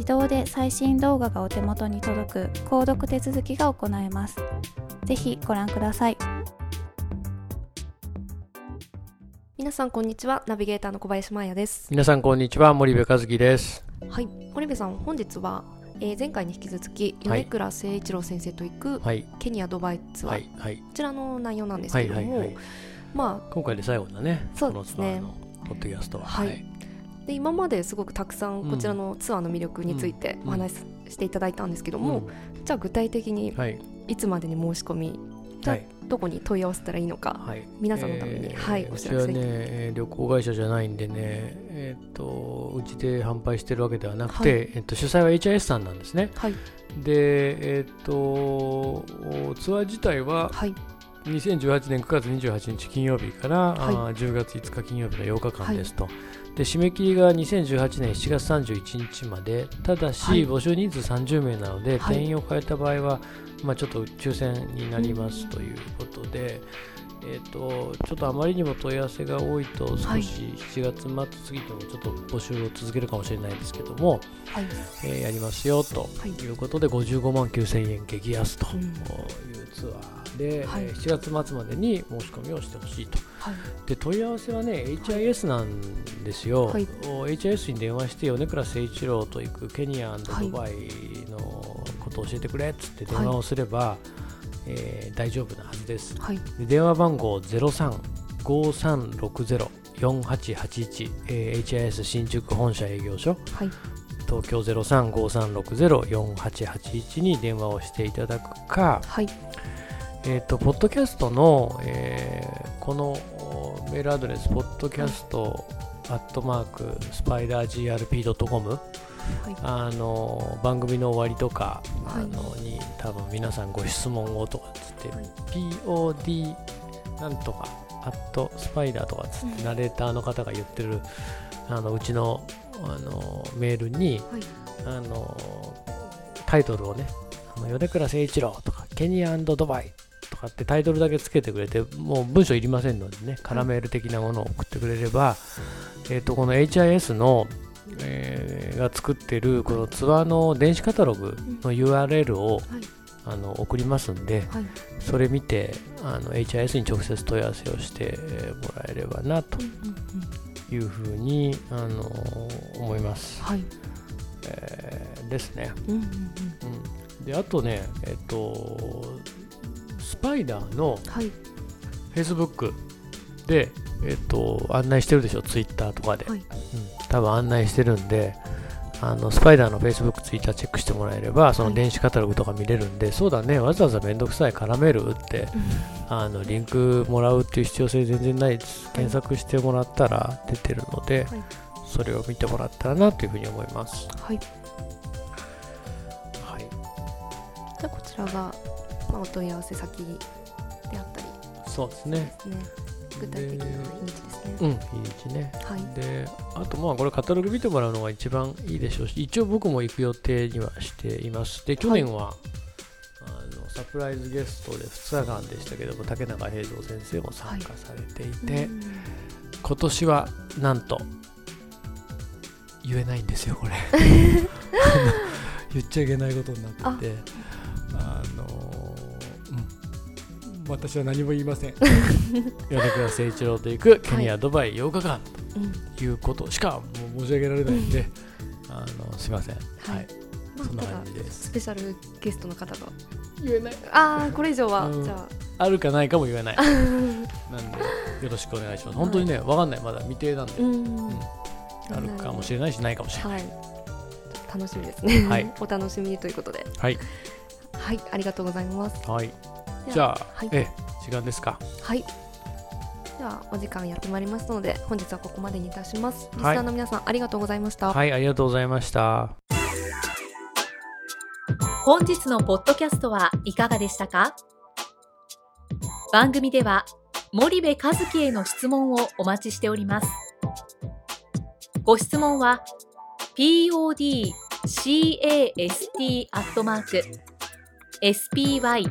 自動で最新動画がお手元に届く購読手続きが行えます。ぜひご覧ください。皆さんこんにちは。ナビゲーターの小林真也です。皆さんこんにちは。森部和樹です。はい。森部さん本日は、えー、前回に引き続き米倉誠一郎先生と行く、はい、ケニアドバイツアー、はいはい、こちらの内容なんですけども、はいはいはい、まあ今回で最後だね。そうですね。ポッドキャストは。はい、で今まですごくたくさんこちらのツアーの魅力についてお話ししていただいたんですけども、うん、じゃあ具体的にい。つまでに申し込み、じゃあどこに問い合わせたらいいのか、はい、皆さんのために、えー、はい、お知らせ。ね旅行会社じゃないんでね、えーと、うちで販売してるわけではなくて、はい、えーと、主催は HIS さんなんですね。はい、で、えーと、ツアー自体は、はい2018年9月28日金曜日から、はい、10月5日金曜日の8日間ですと、はい、で締め切りが2018年7月31日までただし、はい、募集人数30名なので、定員を変えた場合はまあ、ちょっと抽選になりますということで、えーと、ちょっとあまりにも問い合わせが多いと少し7月末過ぎてもちょっと募集を続けるかもしれないですけども、はい、えー、やりますよとい。うことで、はい、55万9000円激安というツアーで、はい、7月末までに申し込みをしてほしいと、はい、で問い合わせはね HIS なんですよ、はい、HIS に電話して米倉誠一郎と行くケニアドバイのことを教えてくれっつって電話をすれば、はい、えー、大丈夫なはずです、はい、で電話番号0353604881、えー、HIS 新宿本社営業所、はい、東京0353604881に電話をしていただくか、はいえーと、ポッドキャストの、えー、このメールアドレス、ポッドキャストアットマークスパイダー GRP.com、はい、あの番組の終わりとか、はい、あのに多分皆さんご質問をとかつって、はい、POD なんとかアットスパイダーとかつって、ナレーターの方が言ってるあのうちのあのメールに、あのタイトルをね「あの米倉誠一郎」とか「ケニアドバイ」とかってタイトルだけつけてくれて、もう文章いりませんのでね、カラメール的なものを送ってくれれば、えっ、と、この HIS の、えー、が作ってるこのツアーの電子カタログの URL を、あの送りますんで、はい、それ見てあの HIS に直接問い合わせをしてもらえればなというふうに、あの思います。はい。えー、ですね。うんうんうん、であとね、えっ、とスパイダーのフェイスブックで、えっと、案内してるでしょ、ツイッターとかで、はい、うん、多分案内してるんで、あのスパイダーの Facebook、Twitter チェックしてもらえればその電子カタログとか見れるんで、はい、そうだねわざわざ面倒くさい絡めるって、うん、あのリンクもらうっていう必要性全然ないです検索してもらったら出てるので、はい、それを見てもらったらなというふうに思います。はい、はい、じゃあこちらが、まあ、お問い合わせ先であったりそうですね具体的な日にちですね。うん、日にちね。はい、で、あとまあこれカタログ見てもらうのが一番いいでしょうし、一応僕も行く予定にはしています。で、去年は、はい、あのサプライズゲストで2日間でしたけども、竹中平蔵先生も参加されていて、はい、今年はなんと言えないんですよ、これ。言っちゃいけないことになってて、あの私は何も言いません。米倉誠一郎と行くケニア、ドバイ8日間ということしかもう申し上げられないん。で、あのすみません。はい、そんな感じです。スペシャルゲストの方が言えない。ああこれ以上はじゃあ。あるかないかも言えない。なんでよろしくお願いします。本当にねわかんない。まだ未定なんで、うん。あるかもしれないしないかもしれない、楽しみですね、はい、お楽しみということで。はい。はい。ありがとうございます。はいじゃあ、はい、え時間ですか。はい。ではお時間やってまいりますので本日はここまでにいたします。リスナーの皆さん、ありがとうございました。はいありがとうございました。本日のポッドキャストはいかがでしたか？番組では森部一樹への質問をお待ちしております。ご質問は podcast アットマーク spy